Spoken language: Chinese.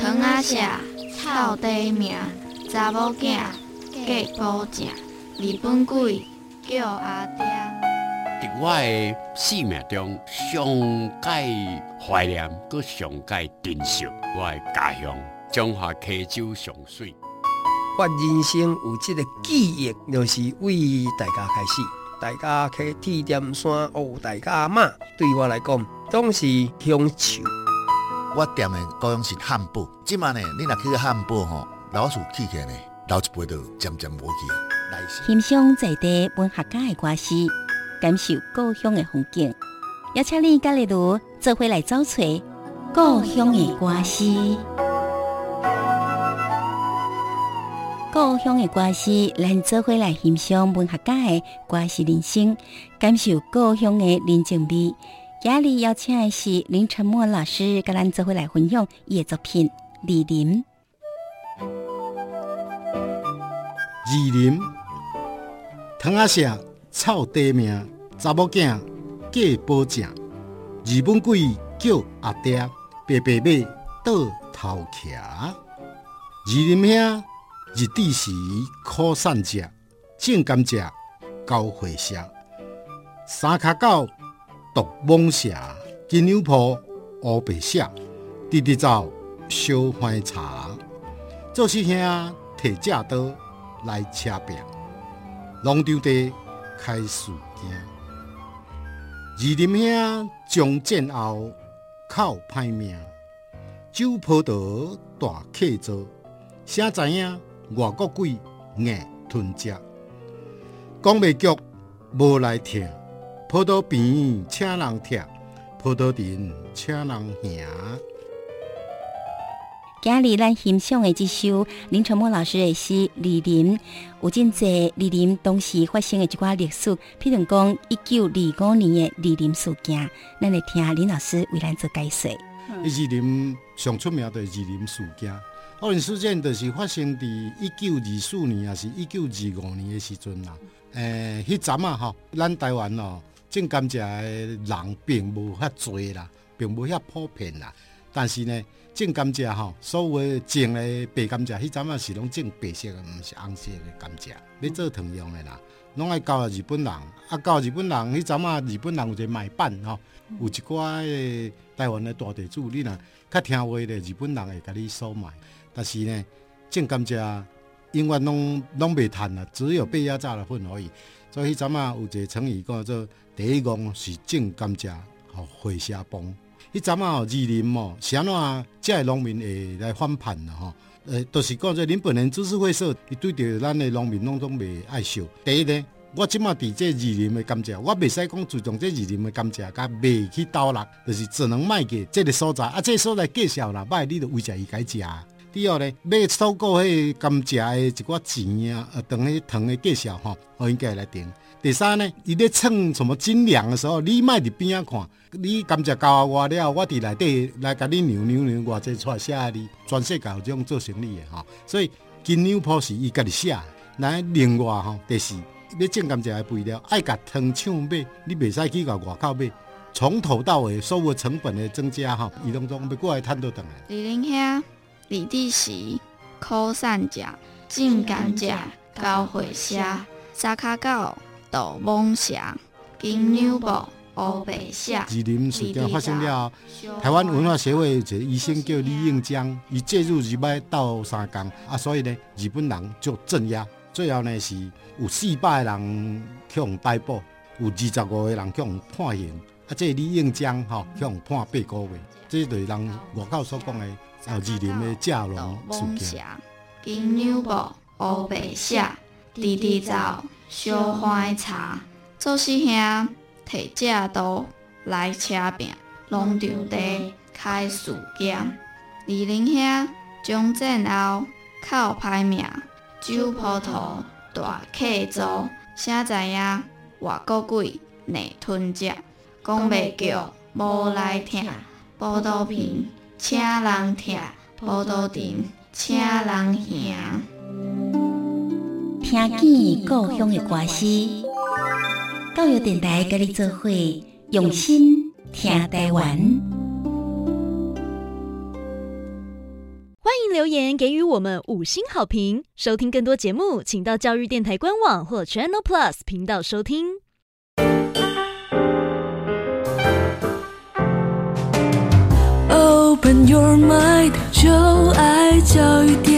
糖仔社臭地名，查某囝嫁宝正，日本鬼叫阿爹。在我的生命中，上界怀念，搁上界珍惜我的家乡中华溪州上水。我人生有这个记忆，就是为大家开始。大家去铁店山哦，大家妈对我来讲总是乡愁。我店的高雄是汉堡，今晚呢，你若去个汉堡吼，老鼠起起来呢，老一辈都渐渐无去。欣赏在地文学家的歌诗，感受故乡的风景，邀请你甲丽如做伙来找找故乡的歌诗。故乡的歌诗，咱做伙来欣赏文学家的歌诗人生，感受故乡的人情味。今日邀请的是林承默老师，跟咱做伙来分享伊的作品《二林》。二林，糖仔舍臭地名，查某囝嫁保正，日本鬼叫阿爹，白白马倒头骑。二林兄。日治时苦散食，种甘蔗，交货社。三脚狗，独蠓蛇，金牛坡，乌白写。直直走，小番茶。做事兄提正刀来车拼，农场地开事件。二林兄将战后靠歹命，酒铺头大客做，谁知影？外国鬼硬吞食，讲袂脚无来听，葡萄边请人踢，葡萄藤请人行。今日咱欣赏的这首林承莫老师的诗《李林》，有真济李林当时发生的一寡历史，譬如讲一九二五年的李林事件，咱来听林老师为咱做解说。二林上出名的二林事件。二林事件就是发生在一九二四年，也是一九二五年的时阵啦。诶、迄阵啊，吼，咱台湾哦，种甘蔗的人并无遐多啦，并无遐普遍啦。但是呢，种甘蔗吼，所谓种的白甘蔗，迄阵啊是拢种白色的，毋是红色的甘蔗，要做糖用的啦，拢爱交予日本人。啊，交日本人，迄阵啊，日本人有一个买办吼，有一寡诶台湾的大地主，你若较听话的，日本人会甲你收买。但是呢，种甘蔗永远拢拢袂趁啦，只有被压榨的份而已。所以迄阵啊有一个成语叫做第一功是种甘蔗和会社帮。迄阵啊，二林哦，啥喏，这农民会来反叛啦吼。呃，都、是讲做恁本人株式会社，伊对着咱的农民拢总袂爱惜。第一呢，我即马伫这二林的甘蔗，我袂使讲注重这二林的甘蔗，甲卖去倒落，就是只能卖给这个所在。啊，这个所在介绍啦，卖你着为着伊改食。第二呢，买收购迄甘蔗的一寡钱啊，呃，等迄糖的介绍吼，我应该来定。第三呢，伊咧称什么斤两的时候，你卖伫边仔看，你甘蔗交我了，我伫内底来甲你牛牛牛，偌济出来写你，全世界有这种做生意的哈。所以金牛铺是伊家己写，来另外吼，第四，你种甘蔗的肥料爱甲糖厂买，你袂使去甲外口买，从头到尾所有成本的增加哈，伊拢总要过来摊倒转来。李林兄。日治时苦散食，种甘蔗，交会社，三脚狗，独蠓蛇，金牛埔，乌白写。二林事件发生了，台湾文化协会一个医生叫李应江，伊介入入来斗相共，啊，所以呢，日本人就镇压，最后呢是有四百个人去互逮捕，有二十五个人去互判刑，啊，这个、李应江吼去互判八个月，这就是人外口所讲的。啊，二林的蔗农事件。金牛埔乌白写，滴滴走，小花茶。做事兄提正刀来车拼，农场地开事件。二林兄从战后靠歹命，酒葡萄大客做。谁知影外国鬼内吞食，讲袂叫无来听，报道片。请人听，葡萄藤，请人行。听见故乡的歌诗，教育电台跟你做伙，用心听台湾。欢迎留言给予我们五星好评。收听更多节目，请到教育电台官网或 Channel Plus 频道收听。When you're mine, I'll 育点